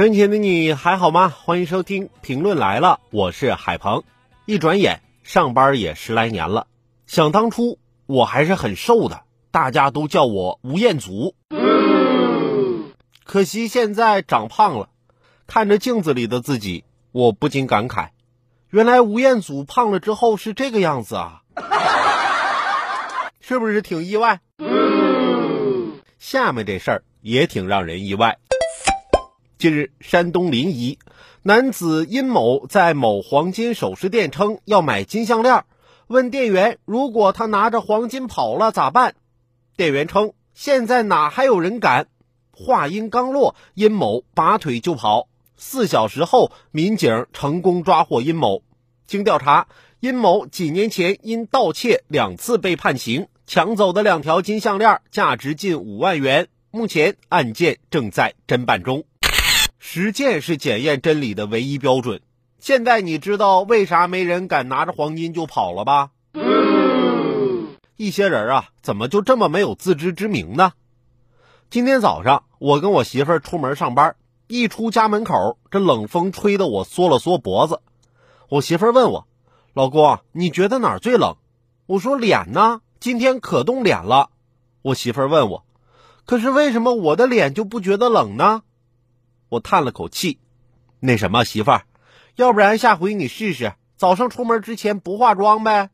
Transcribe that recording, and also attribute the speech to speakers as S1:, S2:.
S1: 生前的你还好吗？欢迎收听评论来了，我是海鹏。一转眼上班也十来年了，想当初我还是很瘦的，大家都叫我吴彦祖。可惜现在长胖了，看着镜子里的自己，我不禁感慨：原来吴彦祖胖了之后是这个样子啊！是不是挺意外？下面这事儿也挺让人意外。近日，山东临沂男子殷某在某黄金首饰店称要买金项链，问店员如果他拿着黄金跑了咋办？店员称现在哪还有人敢？话音刚落，殷某拔腿就跑。四小时后，民警成功抓获殷某。经调查，殷某几年前因盗窃两次被判刑，抢走的两条金项链价值近五万元。目前案件正在侦办中。实践是检验真理的唯一标准。现在你知道为啥没人敢拿着黄金就跑了吧？一些人啊，怎么就这么没有自知之明呢？今天早上我跟我媳妇儿出门上班，一出家门口，这冷风吹得我缩了缩脖子。我媳妇儿问我：“老公，你觉得哪儿最冷？”我说：“脸呢，今天可冻脸了。”我媳妇儿问我：“可是为什么我的脸就不觉得冷呢？”我叹了口气，那什么，媳妇儿，要不然下回你试试，早上出门之前不化妆呗。